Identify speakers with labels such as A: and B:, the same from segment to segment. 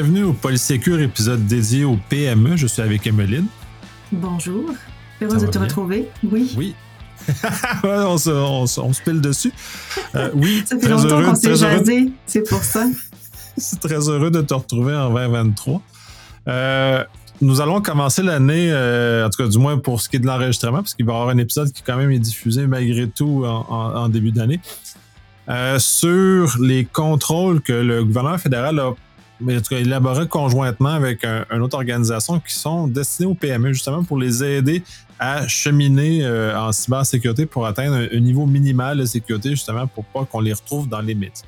A: Bienvenue au Polysécure, épisode dédié au PME. Je suis avec Emeline.
B: Bonjour. Heureuse de te retrouver. Oui.
A: Oui. on, se, on, se, pile dessus.
B: Euh, oui, ça fait longtemps qu'on s'est jasé, c'est pour ça.
A: c'est très heureux de te retrouver en 2023. Euh, nous allons commencer l'année, euh, en tout cas du moins pour ce qui est de l'enregistrement, parce qu'il va y avoir un épisode qui quand même est diffusé malgré tout en, début d'année, euh, sur les contrôles que le gouvernement fédéral a mais en tout cas, élaboré conjointement avec une autre organisation qui sont destinés aux PME, justement pour les aider à cheminer euh, en cybersécurité pour atteindre un, niveau minimal de sécurité, justement pour pas qu'on les retrouve dans les mythes.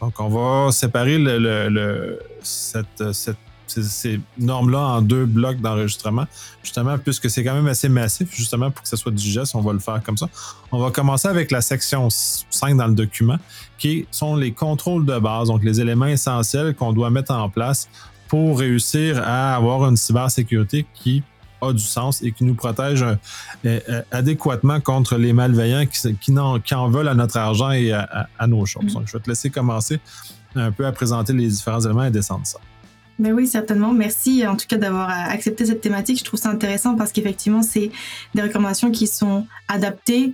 A: Donc, on va séparer le, cette, cette ces, normes-là en deux blocs d'enregistrement, justement, puisque c'est quand même assez massif, justement, pour que ce soit digeste, on va le faire comme ça. On va commencer avec la section 5 dans le document, qui sont les contrôles de base, donc les éléments essentiels qu'on doit mettre en place pour réussir à avoir une cybersécurité qui a du sens et qui nous protège euh, euh, adéquatement contre les malveillants qui, qui, en, veulent à notre argent et à, nos choses. Mm. Donc, je vais te laisser commencer un peu à présenter les différents éléments et descendre ça.
B: Ben oui, certainement. Merci en tout cas d'avoir euh, accepté cette thématique. Je trouve ça intéressant parce qu'effectivement, c'est des recommandations qui sont adaptées,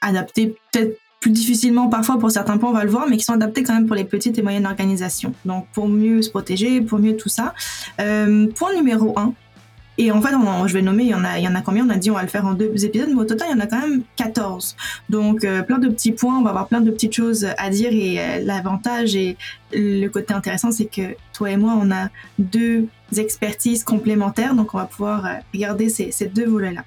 B: adaptées peut-être plus difficilement parfois pour certains points, on va le voir, mais qui sont adaptées quand même pour les petites et moyennes organisations. Donc pour mieux se protéger, pour mieux tout ça. Euh, point numéro un, et en fait, je vais nommer, il y, en a, il y en a combien? On a dit on va le faire en deux épisodes, mais au total, il y en a quand même 14. Donc, euh, plein de petits points, on va avoir plein de petites choses à dire. Et euh, l'avantage et le côté intéressant, c'est que toi et moi, on a deux expertises complémentaires, donc on va pouvoir euh, regarder ces, ces deux volets-là.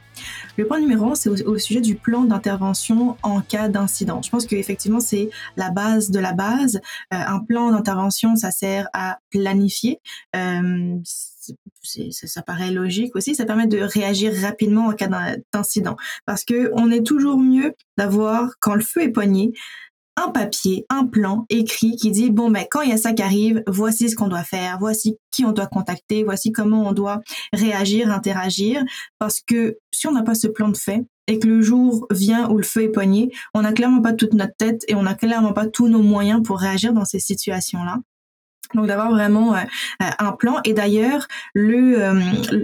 B: Le point numéro 1, c'est au, sujet du plan d'intervention en cas d'incident. Je pense qu'effectivement, c'est la base de la base. un plan d'intervention, ça sert à planifier. Euh, ça, ça, paraît logique aussi, ça permet de réagir rapidement en cas d'incident. Parce que on est toujours mieux d'avoir, quand le feu est poigné, un papier, un plan écrit qui dit bon ben quand il y a ça qui arrive, voici ce qu'on doit faire, voici qui on doit contacter, voici comment on doit réagir, interagir. Parce que si on n'a pas ce plan de fait et que le jour vient où le feu est poigné, on n'a clairement pas toute notre tête et on n'a clairement pas tous nos moyens pour réagir dans ces situations-là. Donc d'avoir vraiment euh, euh, un plan. Et d'ailleurs, le, euh,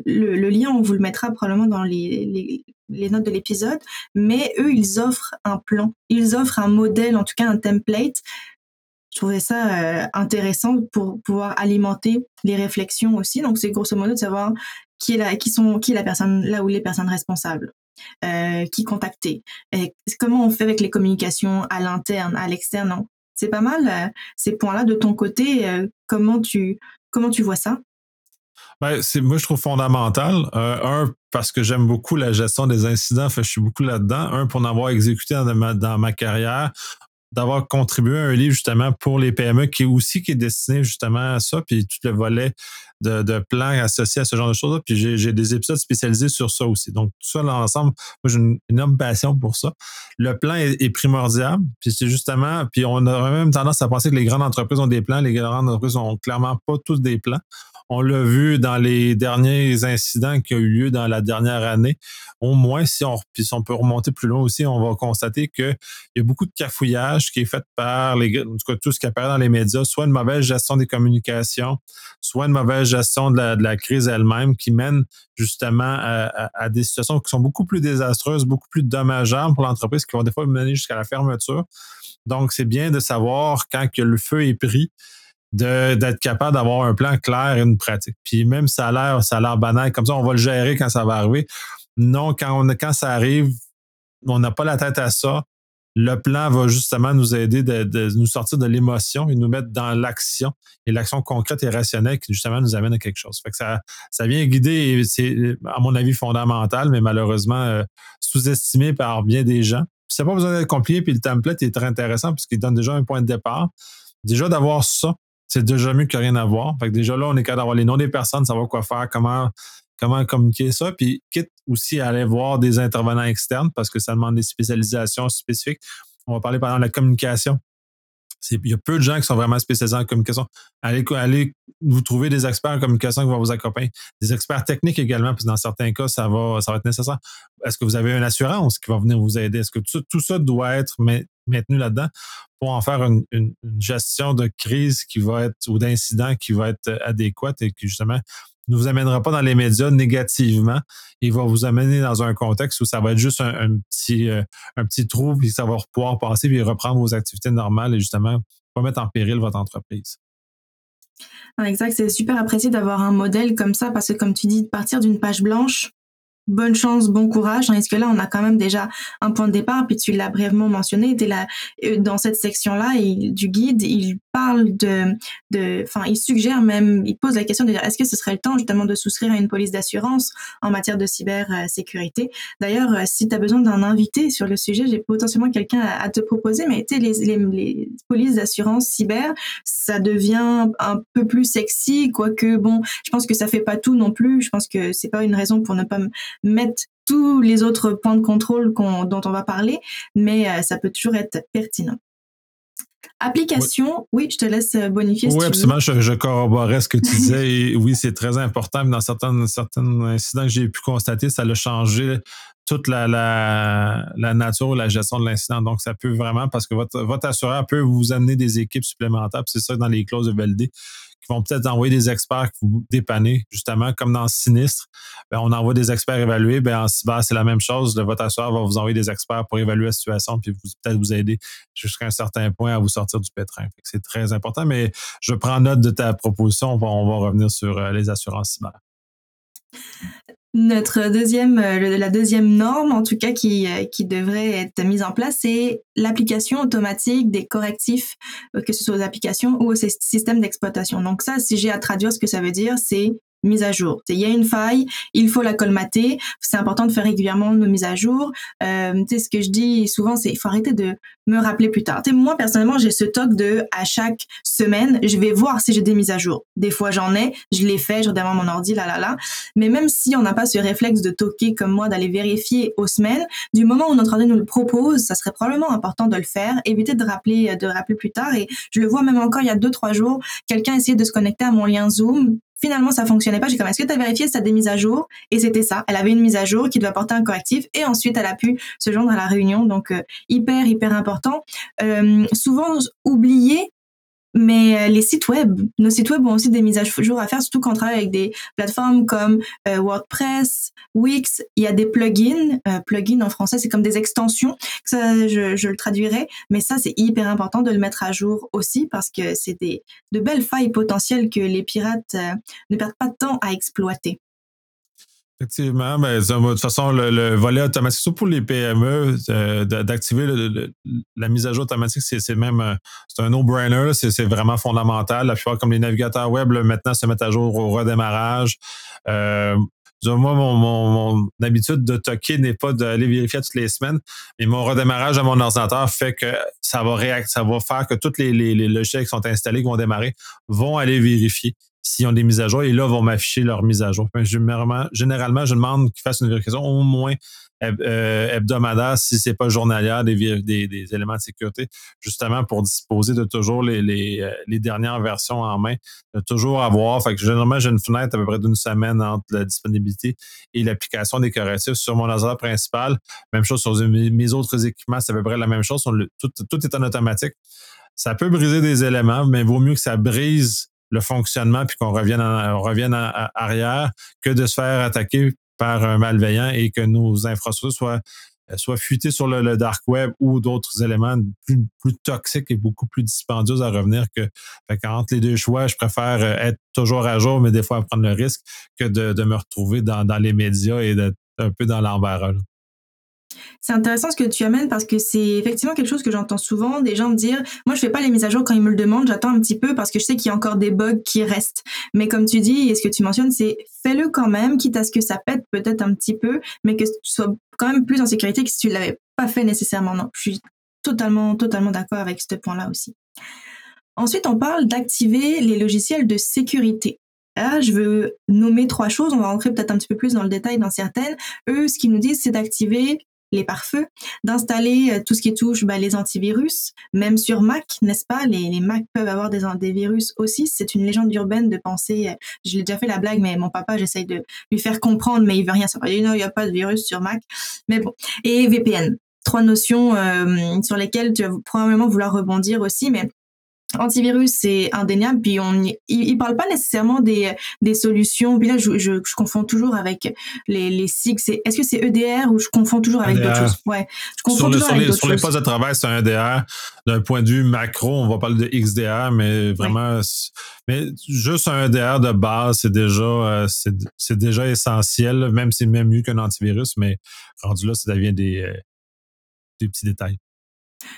B: le, le, lien, on vous le mettra probablement dans les, les, notes de l'épisode, mais eux, ils offrent un plan. Ils offrent un modèle, en tout cas un template. Je trouvais ça intéressant pour pouvoir alimenter les réflexions aussi. Donc c'est grosso modo de savoir qui est la, qui sont, qui est la personne, là où les personnes responsables. Euh, qui contacter, comment on fait avec les communications à l'interne, à l'externe, c'est pas mal euh, ces points-là de ton côté. Euh, comment tu comment tu vois ça?
A: Ben, moi je trouve fondamental. Euh, un parce que j'aime beaucoup la gestion des incidents, je suis beaucoup là-dedans. Un pour en avoir exécuté dans ma carrière d'avoir contribué à un livre justement pour les PME qui est aussi qui est destiné justement à ça, puis tout le volet de, plans associés à ce genre de choses-là. Puis j'ai des épisodes spécialisés sur ça aussi. Donc, tout ça l'ensemble, moi j'ai une énorme passion pour ça. Le plan est, primordial, puis c'est justement, puis on a même tendance à penser que les grandes entreprises ont des plans, les grandes entreprises ont clairement pas tous des plans. On l'a vu dans les derniers incidents qui ont eu lieu dans la dernière année. Au moins, si on, puis on peut remonter plus loin aussi, on va constater qu'il y a beaucoup de cafouillage qui est fait par les, en tout cas, tout ce qui apparaît dans les médias, soit une mauvaise gestion des communications, soit une mauvaise gestion de la, crise elle-même qui mène justement à, des situations qui sont beaucoup plus désastreuses, beaucoup plus dommageables pour l'entreprise, qui vont des fois mener jusqu'à la fermeture. Donc, c'est bien de savoir quand le feu est pris, d'être capable d'avoir un plan clair et une pratique. Puis même ça a l'air, ça a l'air banal, comme ça, on va le gérer quand ça va arriver. Non, quand, quand ça arrive, on n'a pas la tête à ça. Le plan va justement nous aider de, nous sortir de l'émotion et nous mettre dans l'action et l'action concrète et rationnelle qui justement nous amène à quelque chose. Fait que ça, ça vient guider et c'est, à mon avis, fondamental, mais malheureusement euh, sous-estimé par bien des gens. Puis ça n'a pas besoin d'être compliqué, puis le template est très intéressant puisqu'il donne déjà un point de départ. Déjà d'avoir ça, c'est déjà mieux que rien à voir. Que déjà là, on est capable d'avoir les noms des personnes, savoir quoi faire, comment, comment communiquer ça. Puis quitte aussi à aller voir des intervenants externes parce que ça demande des spécialisations spécifiques. On va parler pendant la communication. Il y a peu de gens qui sont vraiment spécialisés en communication. Allez, allez vous trouver des experts en communication qui vont vous accompagner. Des experts techniques également, parce que dans certains cas, ça va, ça va être nécessaire. Est-ce que vous avez une assurance qui va venir vous aider? Est-ce que tout, tout ça doit être mais maintenus là-dedans pour en faire une, une, gestion de crise qui va être ou d'incident qui va être adéquate et qui justement ne vous amènera pas dans les médias négativement. Il va vous amener dans un contexte où ça va être juste un, petit, euh, un petit trou, puis ça va pouvoir passer, puis reprendre vos activités normales et justement pas mettre en péril votre entreprise.
B: Exact, c'est super apprécié d'avoir un modèle comme ça parce que comme tu dis, partir d'une page blanche, bonne chance, bon courage. Est-ce que là, on a quand même déjà un point de départ, puis tu l'as brièvement mentionné, es là, euh, dans cette section-là du guide, il parle de, de, enfin, il suggère même, il pose la question de dire, est-ce que ce serait le temps justement de souscrire à une police d'assurance en matière de cybersécurité D'ailleurs, euh, si tu as besoin d'un invité sur le sujet, j'ai potentiellement quelqu'un à, te proposer, mais tu sais, les, les, les polices d'assurance cyber, ça devient un peu plus sexy, quoique, bon, je pense que ça fait pas tout non plus. Je pense que c'est pas une raison pour ne pas mettre tous les autres points de contrôle dont on va parler, mais euh, ça peut toujours être pertinent. Application, oui, je te laisse euh, bonifier.
A: Oui, absolument, je, je, corroborais ce que tu disais. et oui, c'est très important. Dans certains, certains incidents que j'ai pu constater, ça a changé toute la, la, la nature, la gestion de l'incident. Donc, ça peut vraiment, parce que votre, assureur peut vous amener des équipes supplémentaires. C'est ça dans les clauses de VLD vont peut-être envoyer des experts qui vous dépanner, justement, comme dans Sinistre. Ben, on envoie des experts évaluer. Ben, en cyber, c'est la même chose. Votre assureur va vous envoyer des experts pour évaluer la situation, puis peut-être vous aider jusqu'à un certain point à vous sortir du pétrin. C'est très important, mais je prends note de ta proposition. On va, revenir sur euh, les assurances cyber.
B: Notre deuxième, euh, la deuxième norme, en tout cas, qui, euh, qui devrait être mise en place, c'est l'application automatique des correctifs, euh, que ce soit aux applications ou aux systèmes d'exploitation. Donc ça, si j'ai à traduire ce que ça veut dire, c'est mise à jour. Il y a une faille, il faut la colmater. C'est important de faire régulièrement nos mises à jour. Euh, ce que je dis souvent, c'est il faut arrêter de me rappeler plus tard. moi, personnellement, j'ai ce toc de à chaque semaine, je vais voir si j'ai des mises à jour. Des fois, j'en ai, je les fais, je redémarre mon ordi, là, là, là. Mais même si on n'a pas ce réflexe de toquer comme moi, d'aller vérifier aux semaines, du moment où notre ordi nous le propose, ça serait probablement important de le faire, éviter de rappeler, de rappeler plus tard. Et je le vois même encore il y a deux, trois jours, quelqu'un essayait de se connecter à mon lien Zoom Finalement, ça fonctionnait pas. J'ai comme, est-ce que tu as vérifié des mises à jour? Et c'était ça. Elle avait une mise à jour qui devait apporter un correctif et ensuite elle a pu se joindre à la réunion. Donc, euh, hyper, hyper important. Euh, souvent oublié mais euh, les sites web, nos sites web ont aussi des mises à jour à faire, surtout quand on travaille avec des plateformes comme euh, WordPress, Wix. Il y a des plugins. Euh, plugins en français, c'est comme des extensions. Ça, je, je, le traduirai. Mais ça, c'est hyper important de le mettre à jour aussi parce que c'est des de belles failles potentielles que les pirates ne perdent pas de temps à exploiter.
A: Effectivement, mais de toute façon, le, volet automatique, surtout pour les PME, euh, d'activer la mise à jour automatique, c'est même euh, un no-brainer, c'est vraiment fondamental. La plupart, comme les navigateurs web, maintenant, se mettent à jour au redémarrage. Euh, moi, mon, habitude de toquer n'est pas d'aller vérifier toutes les semaines, mais mon redémarrage à mon ordinateur fait que ça va ça va faire que tous les, les, les logiciels qui sont installés, qui vont démarrer, vont aller vérifier s'ils ont des mises à jour, et là, vont m'afficher leurs mises à jour. Généralement, je demande qu'ils fassent une vérification au moins euh, hebdomadaire, si c'est pas journalière, des, éléments de sécurité, justement pour disposer de toujours les, euh, dernières versions en main, de toujours avoir. Généralement, j'ai une fenêtre à peu près d'une semaine entre la disponibilité et l'application des correctifs sur mon ordinateur principal. Même chose sur mes autres équipements, c'est à peu près la même chose. tout, tout est en automatique. Ça peut briser des éléments, mais il vaut mieux que ça brise le fonctionnement puis qu'on revienne, en, revienne arrière que de se faire attaquer par un malveillant et que nos infrastructures soient soit fuitées sur le, dark web ou d'autres éléments plus, plus, toxiques et beaucoup plus dispendieux à revenir que entre les deux choix, je préfère être toujours à jour, mais des fois prendre le risque que de, de me retrouver dans, dans les médias et d'être un peu dans l'embarras.
B: C'est intéressant ce que tu amènes parce que c'est effectivement quelque chose que j'entends souvent des gens me dire moi je fais pas les mises à jour quand ils me le demandent, j'attends un petit peu parce que je sais qu'il y a encore des bugs qui restent. Mais comme tu dis et ce que tu mentionnes c'est fais-le quand même quitte à ce que ça pète peut-être un petit peu mais que tu sois quand même plus en sécurité que si tu l'avais pas fait nécessairement. Non, je suis totalement totalement d'accord avec ce point-là aussi. Ensuite, on parle d'activer les logiciels de sécurité. Là, je veux nommer trois choses. On va rentrer peut-être un petit peu plus dans le détail dans certaines. Eux, ce qu'ils nous disent, c'est d'activer les pare-feux, d'installer euh, tout ce qui touche bah, les antivirus, même sur Mac, n'est-ce pas? Les, les, Mac peuvent avoir des, des virus aussi. C'est une légende urbaine de penser. Euh, je l'ai déjà fait la blague, mais mon papa, j'essaye de lui faire comprendre, mais il veut rien savoir. Il dit non, il n'y a pas de virus sur Mac. Mais bon. Et VPN. trois notions sur lesquelles tu vas probablement vouloir rebondir aussi, mais antivirus c'est indéniable puis on il, il, parle pas nécessairement des des solutions puis là je, je, je confonds toujours avec les les SIG c'est est-ce que c'est EDR ou je confonds toujours avec d'autres choses? Ouais je confonds
A: sur,
B: toujours
A: sur,
B: avec
A: les, sur les postes de travail c'est un EDR d'un point de vue macro on va parler de XDR mais vraiment ouais. mais juste un EDR de base c'est déjà euh, c'est déjà essentiel même si c'est même mieux qu'un antivirus mais rendu là ça devient des euh, des petits détails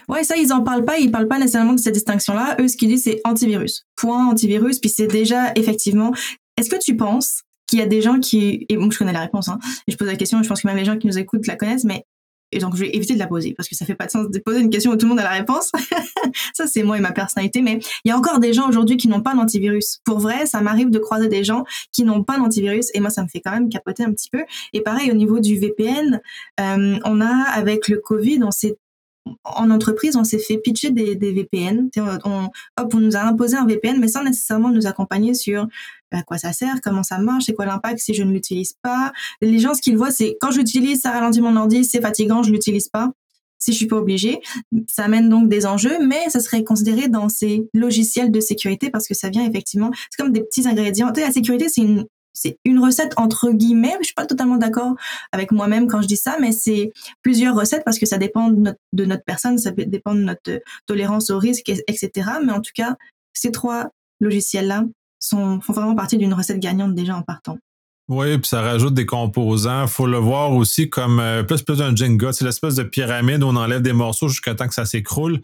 B: Ouais, ça, ils en parlent pas. Ils parlent pas nécessairement de cette distinction-là. Eux, ce qu'ils disent, c'est antivirus. Point antivirus. Puis c'est déjà, effectivement. Est-ce que tu penses qu'il y a des gens qui, et bon, je connais la réponse, hein, je pose la question, je pense que même les gens qui nous écoutent la connaissent, mais, et donc je vais éviter de la poser, parce que ça fait pas de sens de poser une question où tout le monde a la réponse. ça, c'est moi et ma personnalité, mais il y a encore des gens aujourd'hui qui n'ont pas d'antivirus. Pour vrai, ça m'arrive de croiser des gens qui n'ont pas d'antivirus, et moi, ça me fait quand même capoter un petit peu. Et pareil, au niveau du VPN, euh, on a, avec le Covid, on s'est en entreprise, on s'est fait pitcher des, VPN. On, nous a imposé un VPN, mais sans nécessairement nous accompagner sur à quoi ça sert, comment ça marche, c'est quoi l'impact si je ne l'utilise pas. Les gens, ce qu'ils voient, c'est quand j'utilise, ça ralentit mon ordi, c'est fatigant, je l'utilise pas. Si je suis pas obligée, ça amène donc des enjeux, mais ça serait considéré dans ces logiciels de sécurité parce que ça vient effectivement, c'est comme des petits ingrédients. La sécurité, c'est une c'est une recette entre guillemets. Je suis pas totalement d'accord avec moi-même quand je dis ça, mais c'est plusieurs recettes parce que ça dépend de notre, personne, ça dépend de notre tolérance au risque, etc. Mais en tout cas, ces trois logiciels-là font vraiment partie d'une recette gagnante déjà en partant.
A: Oui, puis ça rajoute des composants. faut le voir aussi comme euh, plus plus un Jenga. C'est l'espèce de pyramide où on enlève des morceaux jusqu'à temps que ça s'écroule.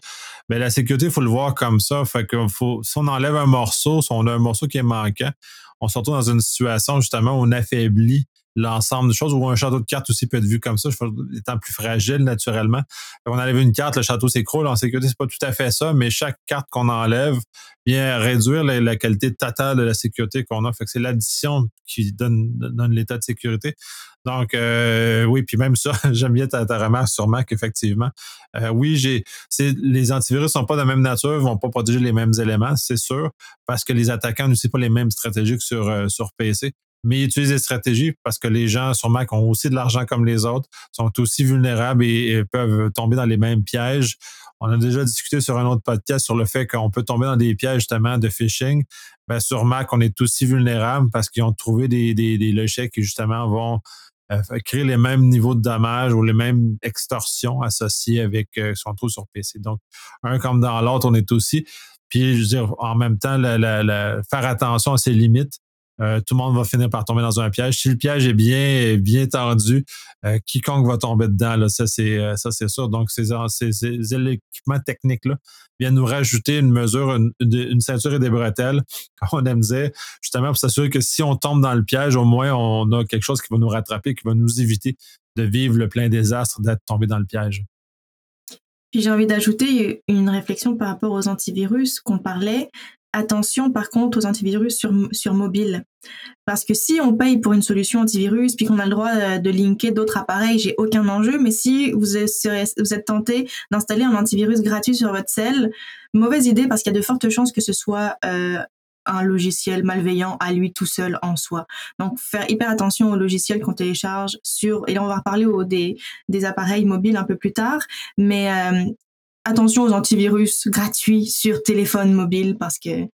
A: Mais la sécurité, faut le voir comme ça. Si on enlève un morceau, si on a un morceau qui est manquant, on se retrouve dans une situation justement où on affaiblit l'ensemble des choses, ou un château de cartes aussi peut être vu comme ça, étant plus fragile naturellement. On enlève une carte, le château s'écroule. En sécurité, c'est pas tout à fait ça, mais chaque carte qu'on enlève vient réduire la, qualité totale de la sécurité qu'on a. C'est l'addition qui donne, l'état de sécurité. Donc, euh, oui, puis même ça, j'aime bien ta, remarque sur Mac, effectivement. Euh, oui, les antivirus sont pas de la même nature, vont pas protéger les mêmes éléments, c'est sûr, parce que les attaquants n'utilisent pas les mêmes stratégies que sur, euh, sur PC mais utilisent des stratégies parce que les gens sur Mac ont aussi de l'argent comme les autres, sont aussi vulnérables et, peuvent tomber dans les mêmes pièges. On a déjà discuté sur un autre podcast sur le fait qu'on peut tomber dans des pièges justement de phishing. Sur Mac, on est aussi vulnérable parce qu'ils ont trouvé des, des, logiciels qui justement vont euh, créer les mêmes niveaux de dommages ou les mêmes extorsions associées avec euh, ce qu'on trouve sur PC. Donc, un comme dans l'autre, on est aussi. Puis, je veux dire, en même temps, faire attention à ses limites. Euh, tout le monde va finir par tomber dans un piège. Si le piège est bien, bien tendu, euh, quiconque va tomber dedans, ça c'est euh, ça sûr. Donc ces, équipements techniques là viennent nous rajouter une mesure, une, une, ceinture et des bretelles, comme on aime dire, justement pour s'assurer que si on tombe dans le piège, au moins on a quelque chose qui va nous rattraper, qui va nous éviter de vivre le plein désastre d'être tombé dans le piège.
B: Puis j'ai envie d'ajouter une réflexion par rapport aux antivirus qu'on parlait. Attention par contre aux antivirus sur, sur mobile. Parce que si on paye pour une solution antivirus, puis qu'on a le droit euh, de linker d'autres appareils, j'ai aucun enjeu. Mais si vous êtes, vous êtes tenté d'installer un antivirus gratuit sur votre cell, mauvaise idée parce qu'il y a de fortes chances que ce soit euh, un logiciel malveillant à lui tout seul en soi. Donc faire hyper attention aux logiciels qu'on télécharge sur, et là on va reparler des, des appareils mobiles un peu plus tard, mais euh, attention aux antivirus gratuits sur téléphone mobile parce que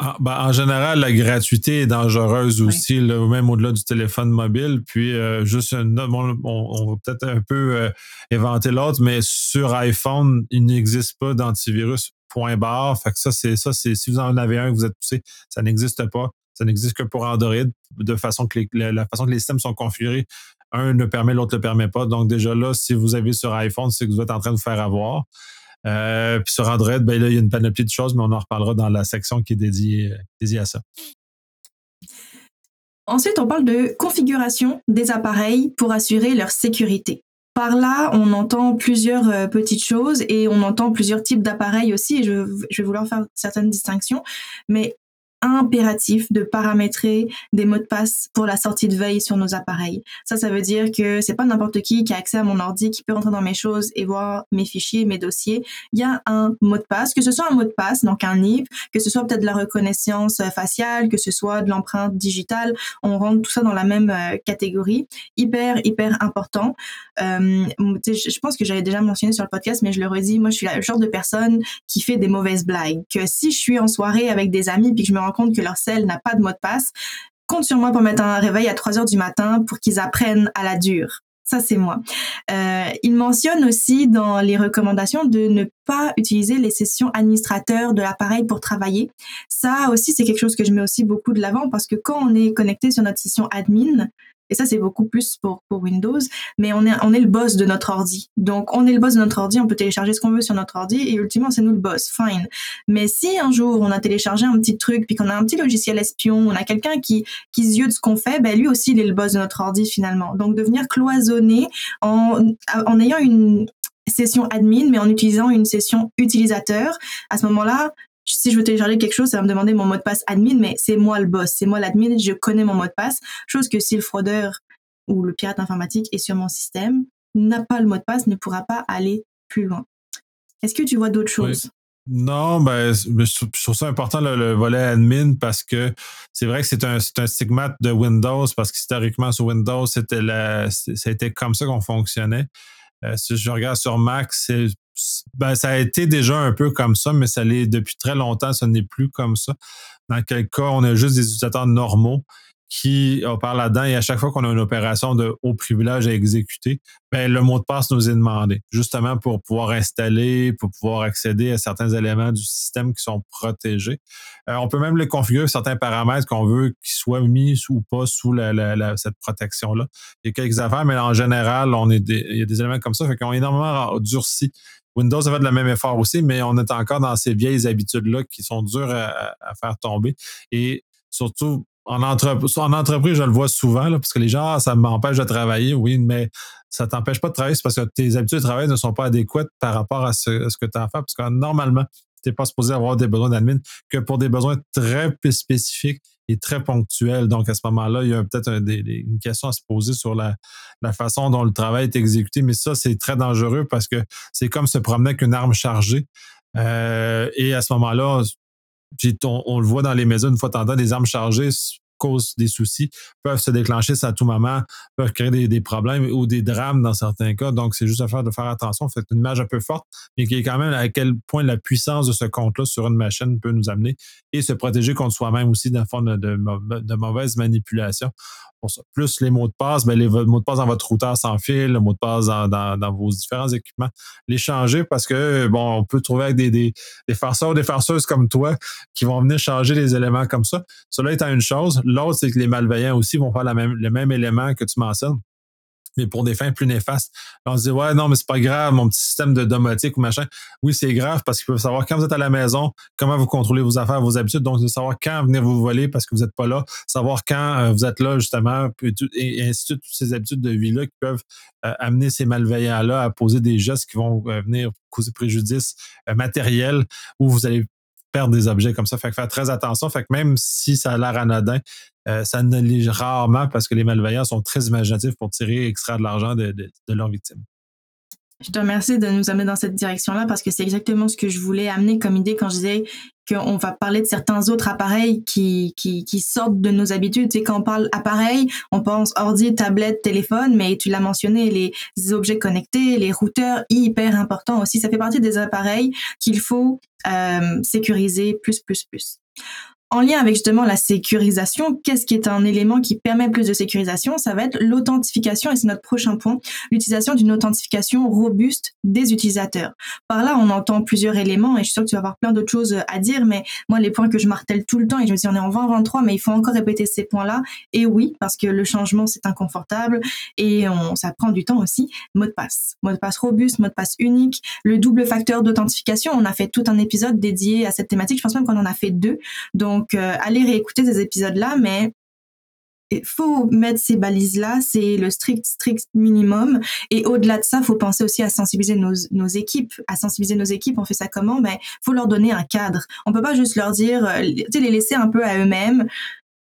A: ah, ben, en général, la gratuité est dangereuse aussi, oui. là, même au-delà du téléphone mobile. Puis, euh, juste un, on, on, va peut-être un peu euh, éventer l'autre, mais sur iPhone, il n'existe pas d'antivirus point barre. Fait que ça, c'est ça, c'est si vous en avez un que vous êtes poussé, ça n'existe pas. Ça n'existe que pour Android, de façon que les, la, la, façon que les systèmes sont configurés, un ne permet, l'autre ne le permet pas. Donc, déjà là, si vous avez sur iPhone, c'est que vous êtes en train de vous faire avoir. Euh, puis sur Android, ben là, il y a une panoplie de choses, mais on en reparlera dans la section qui est dédiée, à ça.
B: Ensuite, on parle de configuration des appareils pour assurer leur sécurité. Par là, on entend plusieurs euh, petites choses et on entend plusieurs types d'appareils aussi. Et je, je, vais vouloir faire certaines distinctions. Mais impératif de paramétrer des mots de passe pour la sortie de veille sur nos appareils. Ça, ça veut dire que c'est pas n'importe qui qui a accès à mon ordi, qui peut rentrer dans mes choses et voir mes fichiers, mes dossiers. Il y a un mot de passe, que ce soit un mot de passe, donc un NIP, que ce soit peut-être de la reconnaissance faciale, que ce soit de l'empreinte digitale. On rentre tout ça dans la même euh, catégorie. Hyper, hyper important. Euh, je pense que j'avais déjà mentionné sur le podcast, mais je le redis, moi, je suis le genre de personne qui fait des mauvaises blagues. Que si je suis en soirée avec des amis puis que je me compte que leur cell n'a pas de mot de passe, compte sur moi pour mettre un réveil à 3 heures du matin pour qu'ils apprennent à la dure. Ça, c'est moi. Euh, il mentionne aussi dans les recommandations de ne pas utiliser les sessions administrateurs de l'appareil pour travailler. Ça aussi, c'est quelque chose que je mets aussi beaucoup de l'avant parce que quand on est connecté sur notre session admin, et ça, c'est beaucoup plus pour, Windows. Mais on est, on est le boss de notre ordi. Donc, on est le boss de notre ordi. On peut télécharger ce qu'on veut sur notre ordi. Et ultimement, c'est nous le boss. Fine. Mais si un jour, on a téléchargé un petit truc, puis qu'on a un petit logiciel espion, on a quelqu'un qui, qui se de ce qu'on fait, ben, lui aussi, il est le boss de notre ordi, finalement. Donc, devenir cloisonné en, en ayant une, session admin, mais en utilisant une session utilisateur. À ce moment-là, si je veux télécharger quelque chose, ça va me demander mon mot de passe admin, mais c'est moi le boss, c'est moi l'admin, je connais mon mot de passe. Chose que si le fraudeur ou le pirate informatique est sur mon système, n'a pas le mot de passe, ne pourra pas aller plus loin. Est-ce que tu vois d'autres choses?
A: Non, ben, je trouve ça important le, volet admin parce que c'est vrai que c'est un, un, stigmate de Windows parce qu'historiquement sur Windows, c'était c'était comme ça qu'on fonctionnait. Euh, si je regarde sur Mac, c'est ben, ça a été déjà un peu comme ça, mais ça l'est depuis très longtemps, ce n'est plus comme ça. Dans quel cas, on a juste des utilisateurs normaux qui opèrent là-dedans et à chaque fois qu'on a une opération de haut privilège à exécuter, ben, le mot de passe nous est demandé, justement pour pouvoir installer, pour pouvoir accéder à certains éléments du système qui sont protégés. Euh, on peut même les configurer certains paramètres qu'on veut qu'ils soient mis ou pas sous la, cette protection-là. Il y a quelques affaires, mais en général, on est il y a des éléments comme ça, fait qu'on a énormément durci Windows a fait le même effort aussi, mais on est encore dans ces vieilles habitudes-là qui sont dures à, faire tomber. Et surtout, en, en entreprise, je le vois souvent, parce que les gens, ah, ça m'empêche de travailler, oui, mais ça t'empêche pas de travailler, c'est parce que tes habitudes de travail ne sont pas adéquates par rapport à ce, que tu as à faire, parce que normalement, tu n'es pas supposé avoir des besoins d'admin que pour des besoins très spécifiques et très ponctuels. Donc, à ce moment-là, il y a peut-être une question à se poser sur la, façon dont le travail est exécuté. Mais ça, c'est très dangereux parce que c'est comme se promener avec une arme chargée. Euh, et à ce moment-là, on, on, le voit dans les maisons, une fois de temps, des armes chargées cause des soucis, peuvent se déclencher à tout moment, peuvent créer des, problèmes ou des drames dans certains cas. Donc, c'est juste à faire de faire attention. C'est une image un peu forte, mais qui est quand même à quel point la puissance de ce compte-là sur une machine peut nous amener et se protéger contre soi-même aussi d'un fond de, de mauvaise manipulation. Plus les mots de passe, ben les mots de passe dans votre routeur sans fil, le mot de passe dans, vos différents équipements, les changer parce que, bon, on peut trouver avec des, des, farceurs ou des farceuses comme toi qui vont venir changer les éléments comme ça. Cela étant une chose. L'autre, c'est que les malveillants aussi vont faire le même élément que tu mentionnes mais pour des fins plus néfastes. on se dit, ouais, non, mais c'est pas grave, mon petit système de domotique ou machin. Oui, c'est grave parce qu'ils peuvent savoir quand vous êtes à la maison, comment vous contrôlez vos affaires, vos habitudes. Donc, de savoir quand venir vous voler parce que vous n'êtes pas là, savoir quand euh, vous êtes là, justement, et, ainsi de suite, toutes ces habitudes de vie-là qui peuvent euh, amener ces malveillants-là à poser des gestes qui vont euh, venir causer préjudice matériel où vous allez des objets comme ça. Fait faire très attention. Fait que même si ça a l'air anodin, euh, ça ne l'est rarement parce que les malveillants sont très imaginatifs pour tirer et extraire de l'argent de leurs victimes.
B: Je te remercie de nous amener dans cette direction-là parce que c'est exactement ce que je voulais amener comme idée quand je disais qu'on va parler de certains autres appareils qui, qui, qui sortent de nos habitudes. Tu sais, quand on parle appareil, on pense ordi, tablette, téléphone, mais tu l'as mentionné, les objets connectés, les routeurs, hyper importants aussi. Ça fait partie des appareils qu'il faut euh, sécuriser plus, plus, plus. En lien avec justement la sécurisation, qu'est-ce qui est un élément qui permet plus de sécurisation? Ça va être l'authentification et c'est notre prochain point, l'utilisation d'une authentification robuste des utilisateurs. Par là, on entend plusieurs éléments et je suis sûre que tu vas avoir plein d'autres choses à dire, mais moi, les points que je martèle tout le temps et je me dis on est en 2023, mais il faut encore répéter ces points-là. Et oui, parce que le changement, c'est inconfortable et on, ça prend du temps aussi. Mot de passe. Mot de passe robuste, mot de passe unique, le double facteur d'authentification. On a fait tout un épisode dédié à cette thématique. Je pense même qu'on en a fait deux. Donc, donc, euh, allez réécouter ces épisodes-là, mais il faut mettre ces balises-là, c'est le strict, strict minimum. Et au-delà de ça, faut penser aussi à sensibiliser nos, nos équipes. À sensibiliser nos équipes, on fait ça comment Ben, faut leur donner un cadre. On peut pas juste leur dire, euh, tu les laisser un peu à eux-mêmes.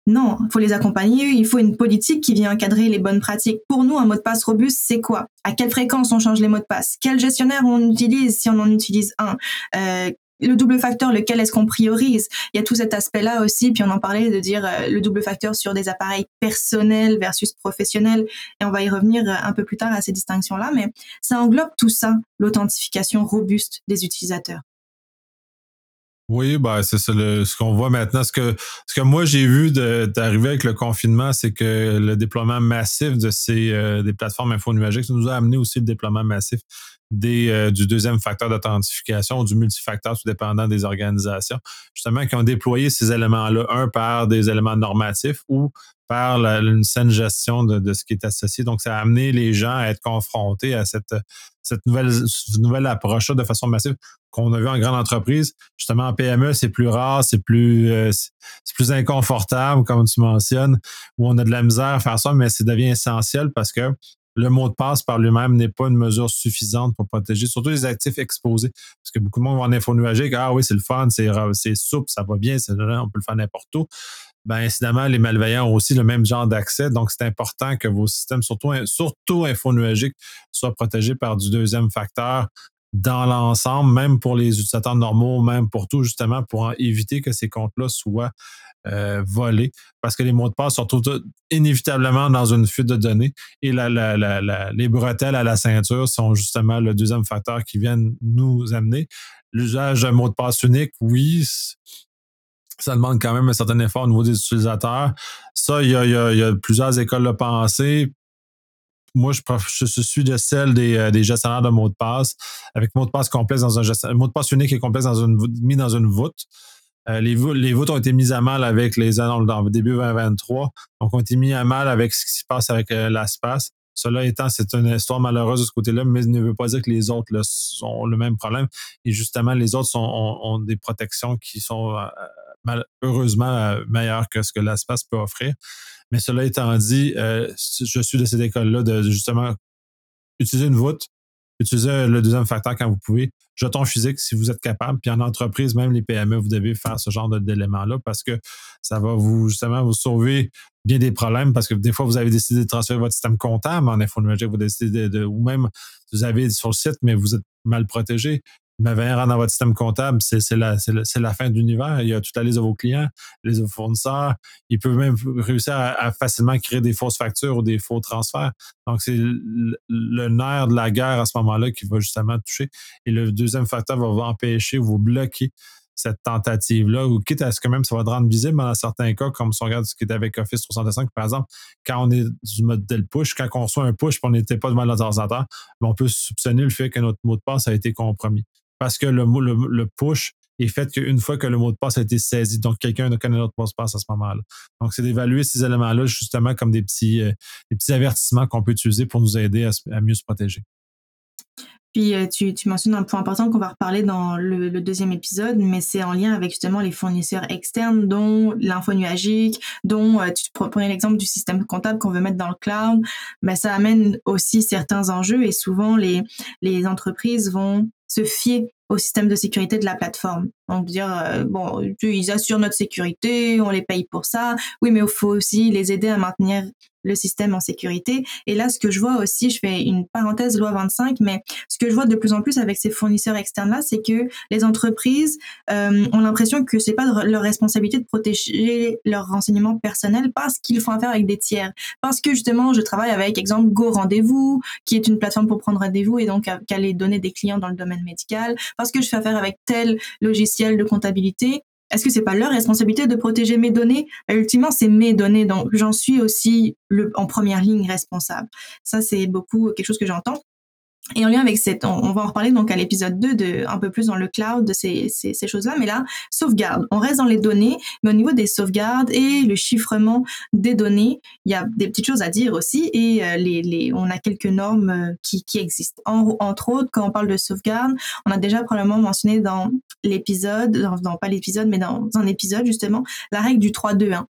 B: Non, faut les accompagner. Il faut une politique qui vient encadrer les bonnes pratiques. Pour nous, un mot de passe robuste, c'est quoi? À quelle fréquence on change les mots de passe? Quel gestionnaire on utilise si on en utilise un? Euh, le double facteur, lequel est-ce qu'on priorise? Il y a tout cet aspect-là aussi, puis on en parlait de dire euh, le double facteur sur des appareils personnels versus professionnels, et on va y revenir euh, un peu plus tard à ces distinctions-là, mais ça englobe tout ça, l'authentification robuste des utilisateurs.
A: Oui, ben, c'est ça ce qu'on voit maintenant. Ce que, ce que moi j'ai vu d'arriver avec le confinement, c'est que le déploiement massif de ces euh, des plateformes infonuagiques nous a amené aussi le déploiement massif euh, du deuxième facteur d'authentification ou du multifacteur, tout dépendant des organisations, justement, qui ont déployé ces éléments-là, un par des éléments normatifs ou par une saine gestion de, ce qui est associé. Donc, ça a amené les gens à être confrontés à cette, cette nouvelle, nouvelle approche-là de façon massive qu'on a vu en grande entreprise. Justement, en PME, c'est plus rare, c'est plus, euh, c'est plus inconfortable, comme tu mentionnes, où on a de la misère à faire ça, mais ça devient essentiel parce que le mot de passe par lui-même n'est pas une mesure suffisante pour protéger, surtout les actifs exposés. Parce que beaucoup de monde vont en info nuagique, ah oui, c'est le fun, c'est, souple, ça va bien, on peut le faire n'importe où. Ben, incidemment, les malveillants ont aussi le même genre d'accès. Donc, c'est important que vos systèmes, surtout, surtout infonuagiques, soient protégés par du deuxième facteur dans l'ensemble, même pour les utilisateurs normaux, même pour tout, justement, pour éviter que ces comptes-là soient euh, volés. Parce que les mots de passe se retrouvent inévitablement dans une fuite de données. Et les bretelles à la ceinture sont justement le deuxième facteur qui vient nous amener. L'usage d'un mot de passe unique, oui, ça demande quand même un certain effort au niveau des utilisateurs. Ça, il y a, plusieurs écoles de pensée. Moi, je, suis de celle des, euh, des, gestionnaires de mots de passe, avec mot de passe complexe dans un mot de passe unique et complexe dans une, mis dans une voûte. Euh, les, voûtes ont été mises à mal avec les annonces dans le début 2023. Donc, ont été mis à mal avec ce qui se passe avec euh, l'espace. Cela étant, c'est une histoire malheureuse de ce côté-là, mais ne veut pas dire que les autres ont le même problème. Et justement, les autres ont, des protections qui sont heureusement euh, meilleur que ce que l'espace peut offrir. Mais cela étant dit, euh, je suis de cette école-là de justement utiliser une voûte, utiliser le deuxième facteur quand vous pouvez, jeton physique si vous êtes capable. Puis en entreprise, même les PME, vous devez faire ce genre d'éléments-là parce que ça va vous justement vous sauver bien des problèmes parce que des fois, vous avez décidé de transférer votre système comptable en infonuagique, vous décidez de, ou même vous avez sur le site, mais vous êtes mal protégé mais venir dans votre système comptable, c'est la, fin de l'univers. Il y a toute la liste de vos clients, les fournisseurs. Ils peuvent même réussir à, facilement créer des fausses factures ou des faux transferts. Donc, c'est le, nerf de la guerre à ce moment-là qui va justement toucher. Et le deuxième facteur va vous empêcher, vous bloquer cette tentative-là, ou quitte à ce que même ça va te rendre visible dans certains cas, comme si on regarde ce qui est avec Office 365, par exemple, quand on est du modèle push, quand on reçoit un push et on n'était pas devant l'ordinateur, on peut soupçonner le fait que notre mot de passe a été compromis parce que le, le, le push est fait qu'une fois que le mot de passe a été saisi. Donc, quelqu'un ne connaît notre mot de passe à ce moment-là. Donc, c'est d'évaluer ces éléments-là justement comme des petits, euh, avertissements qu'on peut utiliser pour nous aider à mieux se protéger.
B: Puis euh, tu, tu mentionnes un point important qu'on va reparler dans le, deuxième épisode, mais c'est en lien avec justement les fournisseurs externes, dont l'info nuagique, dont euh, tu prenais l'exemple du système comptable qu'on veut mettre dans le cloud. Mais ça amène aussi certains enjeux et souvent les entreprises vont se fier au système de sécurité de la plateforme. Donc dire euh, bon, ils assurent notre sécurité, on les paye pour ça. Oui, mais il faut aussi les aider à maintenir le système en sécurité. Et là, ce que je vois aussi, je fais une parenthèse loi 25, mais ce que je vois de plus en plus avec ces fournisseurs externes-là, c'est que les entreprises euh, ont l'impression que c'est pas leur responsabilité de protéger leurs renseignements personnels parce qu'ils font affaire avec des tiers. Parce que justement, je travaille avec, exemple, Go Rendez-vous, qui est une plateforme pour prendre rendez-vous et donc qu'à les données des clients dans le domaine médical. Parce que je fais affaire avec tel logiciel de comptabilité est-ce que c'est pas leur responsabilité de protéger mes données? Bah, Ultimement, c'est mes données, donc j'en suis aussi en première ligne responsable. Ça, c'est beaucoup quelque chose que j'entends. Et en lien avec cette, on, va en reparler donc à l'épisode 2 de un peu plus dans le cloud de ces, ces, choses-là, mais là, sauvegarde. On reste dans les données, mais au niveau des sauvegardes et le chiffrement des données, il y a des petites choses à dire aussi et euh, les, les, on a quelques normes euh, qui, qui existent. En, entre autres, quand on parle de sauvegarde, on a déjà probablement mentionné dans l'épisode, dans, pas l'épisode, mais dans un épisode justement, la règle du 3-2-1.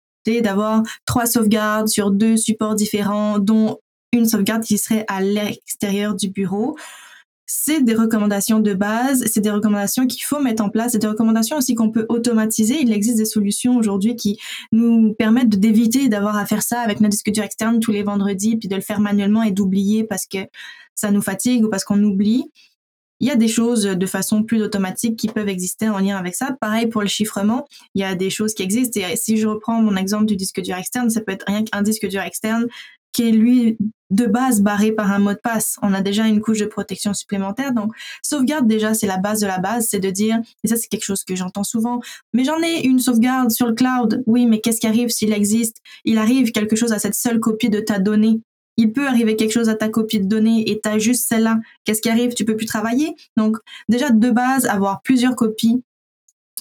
B: d'avoir trois sauvegardes sur deux supports différents, dont une sauvegarde qui serait à l'extérieur du bureau c'est des recommandations de base, c'est des recommandations qu'il faut mettre en place, c'est des recommandations aussi qu'on peut automatiser. Il existe des solutions aujourd'hui qui nous permettent d'éviter d'avoir à faire ça avec notre disque dur externe tous les vendredis, puis de le faire manuellement et d'oublier parce que ça nous fatigue ou parce qu'on oublie. Il y a des choses de façon plus automatique qui peuvent exister en lien avec ça. Pareil pour le chiffrement, il y a des choses qui existent. Et si je reprends mon exemple du disque dur externe, ça peut être rien qu'un disque dur externe qui est lui de base barré par un mot de passe. On a déjà une couche de protection supplémentaire. Donc, sauvegarde déjà, c'est la base de la base, c'est de dire, et ça c'est quelque chose que j'entends souvent, mais j'en ai une sauvegarde sur le cloud. Oui, mais qu'est-ce qui arrive s'il existe? Il arrive quelque chose à cette seule copie de ta donnée. Il peut arriver quelque chose à ta copie de données et t'as juste celle-là. Qu'est-ce qui arrive? Tu peux plus travailler. Donc, déjà de base, avoir plusieurs copies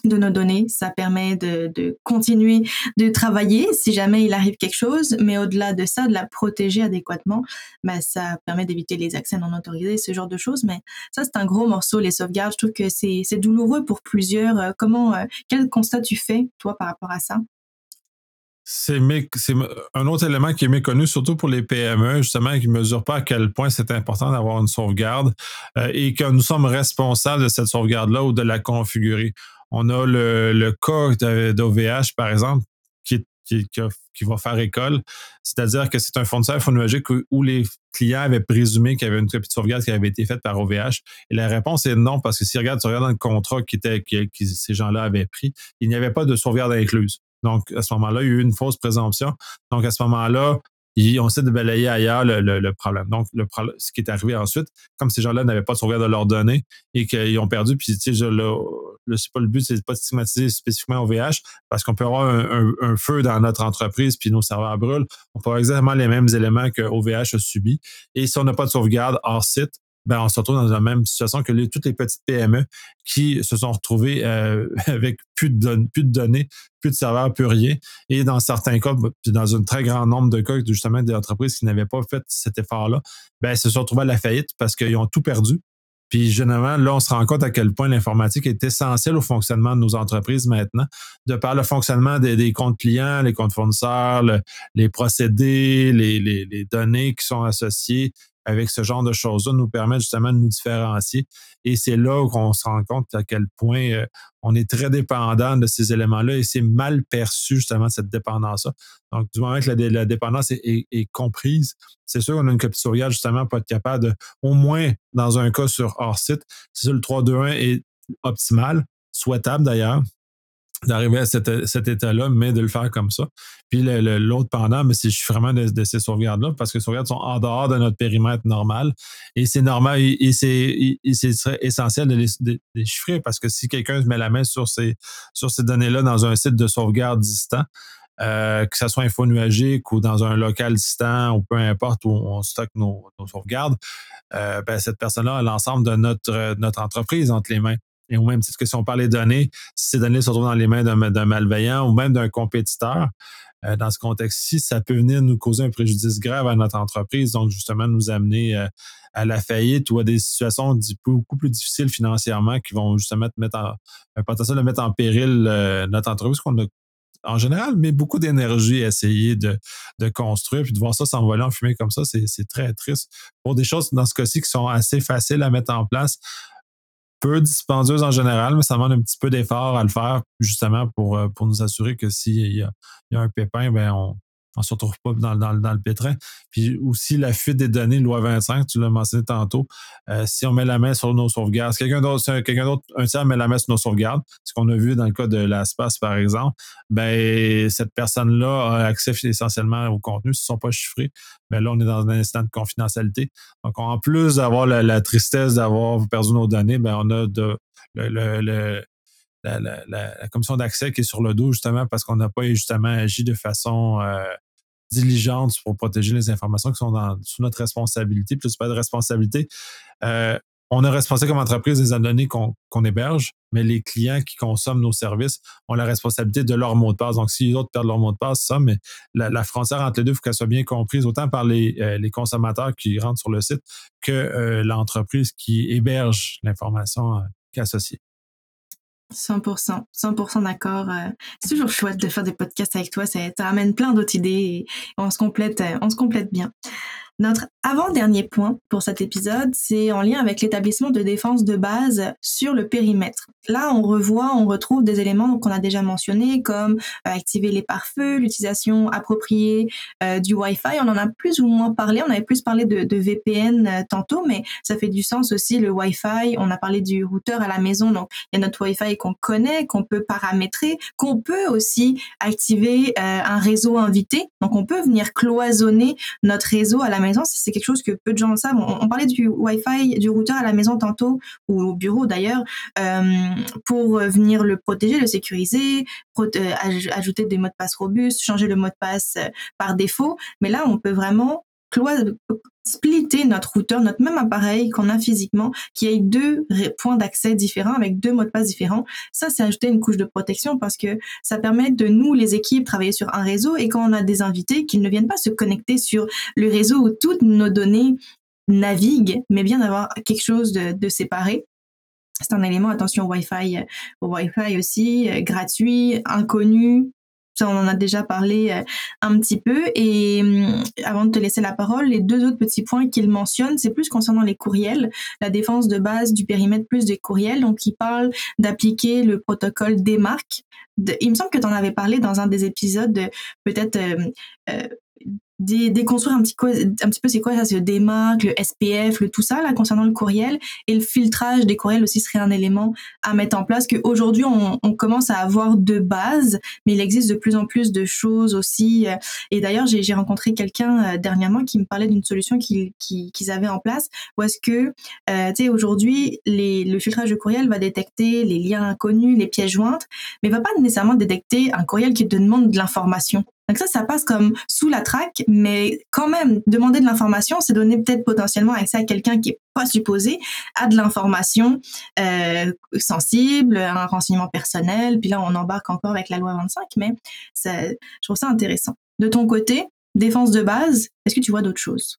B: de nos données. Ça permet de, continuer de travailler si jamais il arrive quelque chose, mais au-delà de ça, de la protéger adéquatement, ben, ça permet d'éviter les accès non autorisés, ce genre de choses. Mais ça, c'est un gros morceau, les sauvegardes. Je trouve que c'est douloureux pour plusieurs. Euh, comment, euh, quel constat tu fais, toi, par rapport à ça?
A: C'est un autre élément qui est méconnu, surtout pour les PME, justement, qui ne mesurent pas à quel point c'est important d'avoir une sauvegarde euh, et que nous sommes responsables de cette sauvegarde-là ou de la configurer. On a le, le cas d'OVH, par exemple, qui, qui, va faire école. C'est-à-dire que c'est un fournisseur phonologique où, les clients avaient présumé qu'il y avait une copie de sauvegarde qui avait été faite par OVH. Et la réponse est non, parce que si regarde, tu regardes dans le contrat qui était, que ces gens-là avaient pris, il n'y avait pas de sauvegarde incluse. Donc, à ce moment-là, il y a eu une fausse présomption. Donc, à ce moment-là, on essaie de balayer ailleurs le, problème. Donc, le ce qui est arrivé ensuite, comme ces gens-là n'avaient pas de sauvegarde de leurs données et qu'ils ont perdu, puis tu sais, le, c'est pas le but, c'est pas stigmatiser spécifiquement au VH, parce qu'on peut avoir un, feu dans notre entreprise, puis nos serveurs brûlent. On peut avoir exactement les mêmes éléments que OVH a subi. Et si on n'a pas de sauvegarde hors site, ben, on se retrouve dans la même situation que toutes les petites PME qui se sont retrouvées euh, avec plus de, plus de données, plus de serveurs, plus rien. Et dans certains cas, ben, puis dans un très grand nombre de cas, justement, des entreprises qui n'avaient pas fait cet effort-là, ben, se sont retrouvées à la faillite parce qu'ils ont tout perdu. Puis généralement, là, on se rend compte à quel point l'informatique est essentielle au fonctionnement de nos entreprises maintenant, de par le fonctionnement des, comptes clients, les comptes fournisseurs, les procédés, les, les, données qui sont associées avec ce genre de choses-là nous permet justement de nous différencier. Et c'est là qu'on se rend compte à quel point euh, on est très dépendant de ces éléments-là et c'est mal perçu justement cette dépendance-là. Donc, du moment que la, dépendance est, comprise, c'est sûr qu'on a une sauvegarde justement pour être capable de, au moins dans un cas sur hors site, c'est sûr le 3-2-1 est optimal, souhaitable d'ailleurs, d'arriver à cet, état-là, mais de le faire comme ça. Puis l'autre pendant, mais c'est vraiment de, de ces sauvegardes-là, parce que les sauvegardes sont en dehors de notre périmètre normal. Et c'est normal, et, c'est essentiel de les, chiffrer, parce que si quelqu'un met la main sur ces, données-là dans un site de sauvegarde distant, euh, que ce soit info nuagique ou dans un local distant ou peu importe où on stocke nos, sauvegardes, euh, ben, cette personne-là a l'ensemble de notre entreprise entre les mains. Et au même titre que si on parle des données, si ces données se retrouvent dans les mains d'un malveillant ou même d'un compétiteur, euh, dans ce contexte-ci, ça peut venir nous causer un préjudice grave à notre entreprise, donc justement nous amener euh, à la faillite ou à des situations beaucoup plus difficiles financièrement qui vont justement mettre en, potentiel de mettre en péril euh, notre entreprise qu'on a en général mais beaucoup d'énergie à essayer de, de, construire, puis de voir ça s'envoler en fumée comme ça, c'est très triste. Pour des choses, dans ce cas-ci, qui sont assez faciles à mettre en place, peu dispendieuse en général, mais ça demande un petit peu d'effort à le faire, justement pour, euh, nous assurer que s'il y y a un pépin, ben on, on se retrouve pas dans, dans, dans, le pétrin. Puis aussi la fuite des données, loi 25, tu l'as mentionné tantôt, euh, si on met la main sur nos sauvegardes, d'autre, quelqu'un d'autre, un tiers met la main sur nos sauvegardes, ce qu'on a vu dans le cas de l'espace, par exemple, ben cette personne-là a accès essentiellement au contenu, ce ne sont pas chiffrés. Mais là, on est dans un instant de confidentialité. Donc, en plus d'avoir la, tristesse d'avoir perdu nos données, ben on a de, le la, commission d'accès qui est sur le dos, justement, parce qu'on n'a pas justement agi de façon euh, diligente pour protéger les informations qui sont sous notre responsabilité. Plus pas de responsabilité. Euh, on a responsabilité comme entreprise des données qu'on héberge, mais les clients qui consomment nos services ont la responsabilité de leur mot de passe. Donc, si les autres perdent leur mot de passe, ça, mais la, frontière entre les deux, il faut qu'elle soit bien comprise, autant par les, euh, consommateurs qui rentrent sur le site que l'entreprise qui héberge l'information est associée.
B: 100%, 100% d'accord. Euh, c'est toujours chouette de faire des podcasts avec toi. Ça, amène plein d'autres idées et on se complète, on se complète bien. Notre avant-dernier point pour cet épisode, c'est en lien avec l'établissement de défense de base sur le périmètre. Là, on revoit, on retrouve des éléments qu'on a déjà mentionnés, comme euh, activer les pare-feux, l'utilisation appropriée euh, du Wi-Fi. On en a plus ou moins parlé. On avait plus parlé de, VPN euh, tantôt, mais ça fait du sens aussi le Wi-Fi. On a parlé du routeur à la maison, donc il y a notre Wi-Fi qu'on connaît, qu'on peut paramétrer, qu'on peut aussi activer un réseau invité. Donc on peut venir cloisonner notre réseau à la maison c'est quelque chose que peu de gens savent. On, parlait du Wi-Fi, du routeur à la maison tantôt, ou au bureau d'ailleurs, euh, pour venir le protéger, le sécuriser, ajouter des mots de passe robustes, changer le mot de passe euh, par défaut. Mais là, on peut vraiment splitter notre routeur, notre même appareil qu'on a physiquement, qui ait deux points d'accès différents avec deux mots de passe différents. Ça, c'est ajouter une couche de protection parce que ça permet de nous, les équipes, travailler sur un réseau et quand on a des invités, qu'ils ne viennent pas se connecter sur le réseau où toutes nos données naviguent, mais bien d'avoir quelque chose de, séparé. C'est un élément, attention au Wi-Fi, au Wi-Fi aussi, euh, gratuit, inconnu, on en a déjà parlé euh, un petit peu. Et hum, avant de te laisser la parole, les deux autres petits points qu'il mentionne, c'est plus concernant les courriels, la défense de base du périmètre plus des courriels. Donc, il parle d'appliquer le protocole DMARC. il me semble que tu en avais parlé dans un des épisodes, de, peut-être euh, euh, déconstruire un petit, un petit peu c'est quoi ça, c'est le démarque, le SPF, le tout ça là concernant le courriel et le filtrage des courriels aussi serait un élément à mettre en place qu'aujourd'hui on, on commence à avoir de base, mais il existe de plus en plus de choses aussi. Euh, et d'ailleurs j'ai rencontré quelqu'un euh, dernièrement qui me parlait d'une solution qu'ils qu'ils avaient en place où est-ce que euh, tu sais aujourd'hui le filtrage de courriel va détecter les liens inconnus, les pièces jointes, mais va pas nécessairement détecter un courriel qui te demande de l'information. Donc ça, ça passe comme sous la traque, mais quand même, demander de l'information, c'est donner peut-être potentiellement accès à quelqu'un qui est pas supposé à de l'information euh, sensible, un renseignement personnel. Puis là, on embarque encore avec la loi 25, mais je trouve ça intéressant. De ton côté, défense de base, est-ce que tu vois d'autres choses?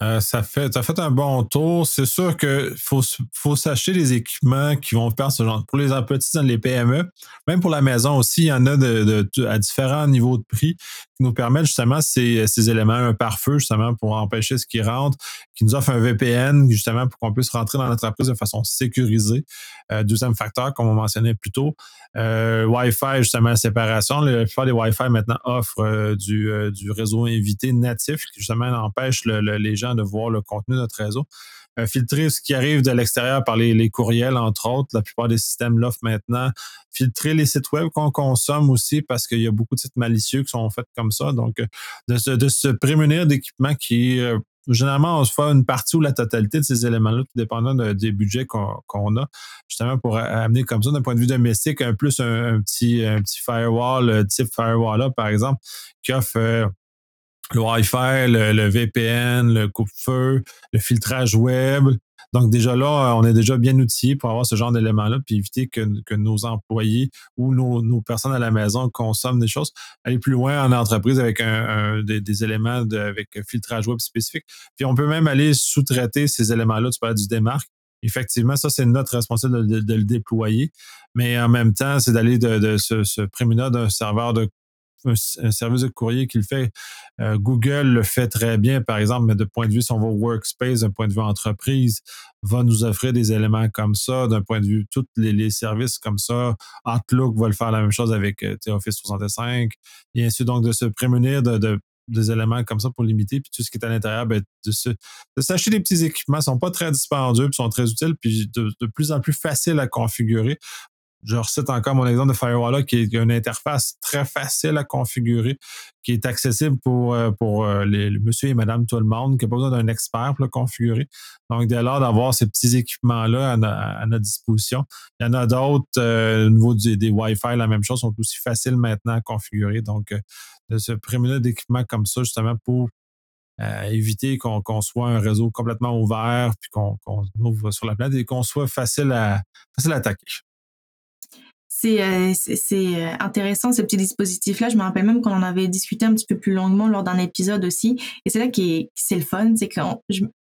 A: Euh, ça fait, fait un bon tour. C'est sûr qu'il faut, faut s'acheter des équipements qui vont faire ce genre. Pour les petits les PME, même pour la maison aussi, il y en a de, à différents niveaux de prix qui nous permettent justement ces, ces éléments, un pare-feu justement pour empêcher ce qui rentre, qui nous offre un VPN justement pour qu'on puisse rentrer dans notre entreprise de façon sécurisée. Euh, deuxième facteur, comme on mentionnait plus tôt, euh, Wi-Fi justement séparation. La plupart des Wi-Fi maintenant offrent du, du réseau invité natif qui justement empêche les gens de voir le contenu de notre réseau. Euh, filtrer ce qui arrive de l'extérieur par les, courriels, entre autres. La plupart des systèmes l'offrent maintenant. Filtrer les sites web qu'on consomme aussi parce qu'il y a beaucoup de sites malicieux qui sont faits comme ça. Donc, euh, de se, prémunir d'équipements qui, euh, généralement, on se fait une partie ou la totalité de ces éléments-là, tout dépendant des budgets qu'on a, justement pour amener comme ça, d'un point de vue domestique, un plus un, petit, un petit firewall, type firewall-là, par exemple, qui offre le Wi-Fi, le, VPN, le coupe-feu, le filtrage web. Donc déjà là, on est déjà bien outillé pour avoir ce genre d'éléments-là, puis éviter que, nos employés ou nos, personnes à la maison consomment des choses. Aller plus loin en entreprise avec des, éléments de, avec filtrage web spécifique. Puis on peut même aller sous-traiter ces éléments-là. Tu parles du démarque. Effectivement, ça, c'est notre responsabilité de, le déployer. Mais en même temps, c'est d'aller de, se, se prémunir d'un serveur de un, service de courrier qui le fait. Euh, Google le fait très bien, par exemple, mais de point de vue, si on va workspace, d'un point de vue entreprise, va nous offrir des éléments comme ça, d'un point de vue, tous les, services comme ça. Outlook va le faire la même chose avec euh, Office 365, et ainsi donc de se prémunir de, des éléments comme ça pour limiter, puis tout ce qui est à l'intérieur, ben, de, s'acheter des petits équipements, sont pas très dispendieux, puis sont très utiles, puis de, de, plus en plus faciles à configurer je recite encore mon exemple de Firewall qui est une interface très facile à configurer, qui est accessible pour, euh, pour euh, les, monsieur et madame tout le monde, qui n'a pas besoin d'un expert pour le configurer. Donc, dès lors d'avoir ces petits équipements-là à, notre disposition. Il y en a d'autres euh, au niveau des Wi-Fi, la même chose, sont aussi faciles maintenant à configurer. Donc, de se prémunir d'équipements comme ça, justement, pour éviter qu'on soit un réseau complètement ouvert, puis qu'on ouvre sur la planète et qu'on soit facile à, facile à attaquer
B: c'est euh, c'est intéressant ces petits dispositifs là je me rappelle même qu'on en avait discuté un petit peu plus longuement lors d'un épisode aussi et c'est là qui c'est le fun c'est que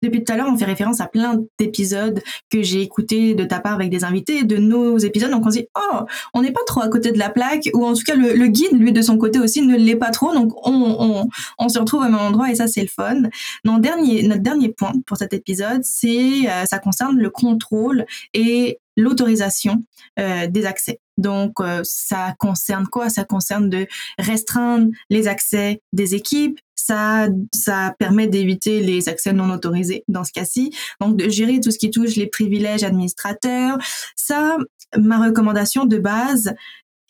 B: depuis tout à l'heure, on fait référence à plein d'épisodes que j'ai écoutés de ta part avec des invités, de nos épisodes. Donc on se dit, oh, on n'est pas trop à côté de la plaque, ou en tout cas le, guide, lui, de son côté aussi, ne l'est pas trop. Donc on, on, se retrouve au même endroit et ça, c'est le fun. Dernier, notre dernier point pour cet épisode, c'est euh, ça concerne le contrôle et l'autorisation euh, des accès. Donc, euh, ça concerne quoi? Ça concerne de restreindre les accès des équipes. Ça, ça permet d'éviter les accès non autorisés dans ce cas-ci. Donc, de gérer tout ce qui touche les privilèges administrateurs. Ça, ma recommandation de base,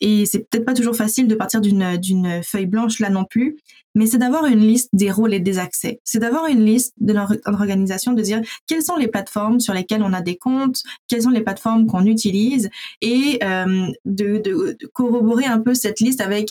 B: et c'est peut-être pas toujours facile de partir d'une feuille blanche là non plus, mais c'est d'avoir une liste des rôles et des accès. C'est d'avoir une liste de l'organisation, de dire quelles sont les plateformes sur lesquelles on a des comptes, quelles sont les plateformes qu'on utilise, et euh, de, de, corroborer un peu cette liste avec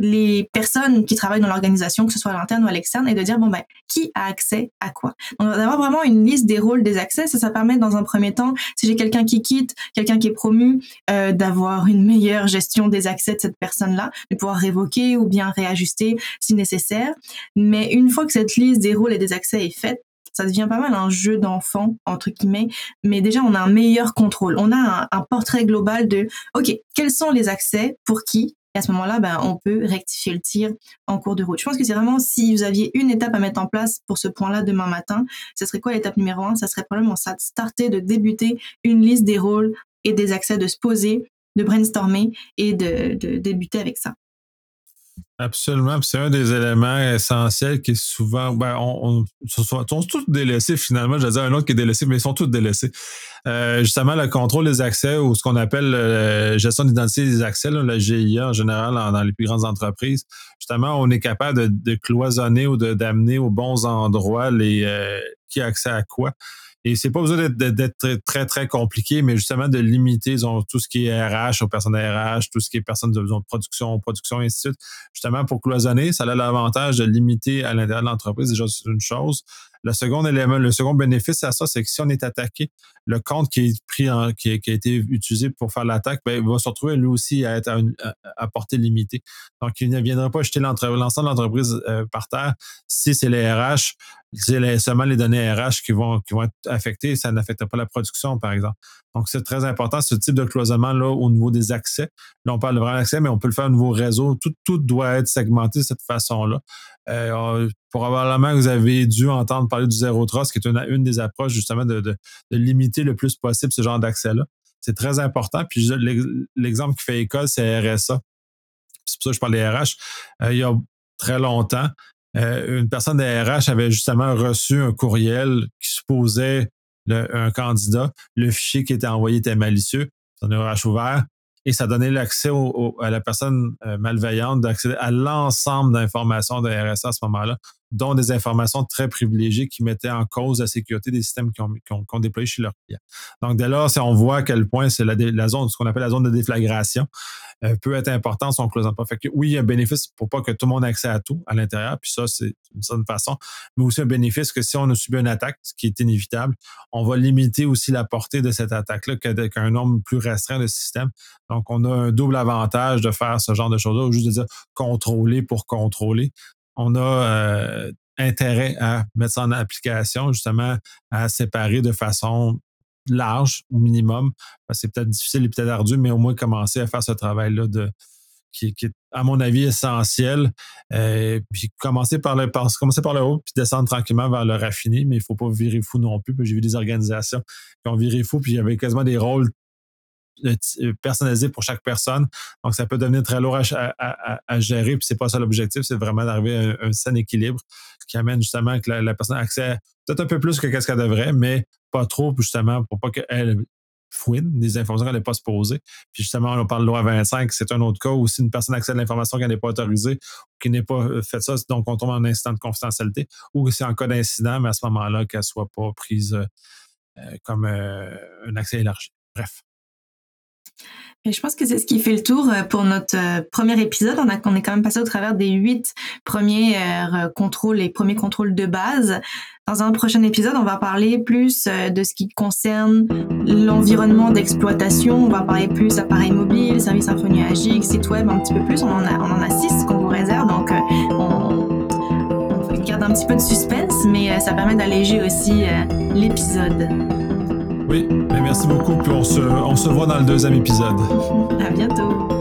B: les personnes qui travaillent dans l'organisation, que ce soit à l'interne ou à l'externe, et de dire bon ben qui a accès à quoi? Donc d'avoir vraiment une liste des rôles, des accès, ça, ça permet dans un premier temps, si j'ai quelqu'un qui quitte, quelqu'un qui est promu, euh, d'avoir une meilleure gestion des accès de cette personne-là, de pouvoir révoquer ou bien réajuster si nécessaire. Mais une fois que cette liste des rôles et des accès est faite, ça devient pas mal un jeu d'enfant entre guillemets, mais déjà on a un meilleur contrôle. On a un, un portrait global de OK, quels sont les accès pour qui à ce moment-là, ben, on peut rectifier le tir en cours de route. Je pense que c'est vraiment si vous aviez une étape à mettre en place pour ce point-là demain matin, ce serait quoi l'étape numéro un? Ça serait probablement ça, de starter, de débuter une liste des rôles et des accès, de se poser, de brainstormer et de débuter avec ça.
A: Absolument. C'est un des éléments essentiels qui est souvent. Ben, on, sont, tous délaissés finalement. Je veux dire un autre qui est délaissé, mais ils sont tous délaissés. Euh, justement, le contrôle des accès ou ce qu'on appelle la euh, gestion d'identité des accès, la GIA en général dans, les plus grandes entreprises. Justement, on est capable de, cloisonner ou d'amener aux bons endroits les euh, qui a accès à quoi. Et c'est pas besoin d'être très, très compliqué, mais justement de limiter tout ce qui est RH aux personnes RH, tout ce qui est personnes de, de production, production, et ainsi de suite. Justement, pour cloisonner, ça a l'avantage de limiter à l'intérieur de l'entreprise. Déjà, c'est une chose. Le second élément, le second bénéfice à ça, c'est que si on est attaqué, le compte qui a, été utilisé pour faire l'attaque, ben, va se retrouver lui aussi à être à, portée limitée. Donc, il ne viendra pas jeter l'ensemble de l'entreprise euh, par terre si c'est les RH, c'est seulement les données RH qui vont, être affectées, ça n'affecte pas la production, par exemple. Donc, c'est très important, ce type de cloisonnement-là au niveau des accès. Là, on parle de vrai accès, mais on peut le faire au niveau réseau. Tout, doit être segmenté de cette façon-là. Euh, probablement vous avez dû entendre parler du zéro trust, qui est une, une des approches justement de, limiter le plus possible ce genre d'accès-là. C'est très important. Puis l'exemple qui fait école, c'est RSA. C'est pour ça que je parle des RH. Euh, il y a très longtemps, euh, une personne des RH avait justement reçu un courriel qui supposait un candidat. Le fichier qui était envoyé était malicieux. C'est un RH ouvert et ça donnait l'accès à la personne euh, malveillante d'accéder à l'ensemble d'informations de RSA à ce moment-là, dont des informations très privilégiées qui mettaient en cause la sécurité des systèmes ont, déployés chez leurs clients. Donc, dès lors, si on voit à quel point c'est la, zone, ce qu'on appelle la zone de déflagration, euh, peut être important si on ne close pas. Fait oui, il y a un bénéfice pour pas que tout le monde ait accès à tout à l'intérieur, puis ça, c'est une certaine façon, mais aussi un bénéfice que si on a subi une attaque, ce qui est inévitable, on va limiter aussi la portée de cette attaque-là qu'un nombre plus restreint de systèmes. Donc, on a un double avantage de faire ce genre de choses-là, ou juste de dire contrôler pour contrôler on a euh, intérêt à mettre ça en application, justement, à séparer de façon large au minimum. C'est peut-être difficile et peut-être ardu, mais au moins commencer à faire ce travail-là de qui, est, à mon avis, essentiel. Euh, puis commencer par le commencer par le haut, puis descendre tranquillement vers le raffiné, mais il ne faut pas virer fou non plus. J'ai vu des organisations qui ont viré fou, puis il y avait quasiment des rôles personnalisé pour chaque personne. Donc, ça peut devenir très lourd à, gérer. Puis, c'est pas ça l'objectif, c'est vraiment d'arriver à un, sain équilibre qui amène justement que la, personne accès peut-être un peu plus que ce qu'elle devrait, mais pas trop, justement, pour pas qu'elle fouine des informations qu'elle n'est pas se poser. Puis justement, on parle de loi 25, c'est un autre cas où si une personne accède à l'information qu'elle n'est pas autorisée ou qui n'est pas euh, fait ça, donc on tombe en incident de confidentialité, ou c'est en cas d'incident, mais à ce moment-là, qu'elle ne soit pas prise euh, comme un accès élargi. Bref.
B: Et je pense que c'est ce qui fait le tour euh, pour notre euh, premier épisode. On, a, on est quand même passé au travers des huit premiers euh, contrôles, les premiers contrôles de base. Dans un prochain épisode, on va parler plus de ce qui concerne l'environnement d'exploitation. On va parler plus appareils mobiles, services infonuagiques, site web, un petit peu plus. On en a, six qu'on vous réserve, donc on, on garde un petit peu de suspense, mais ça permet d'alléger aussi l'épisode.
A: Oui, merci beaucoup. Puis on se, on se voit dans le deuxième épisode.
B: à bientôt.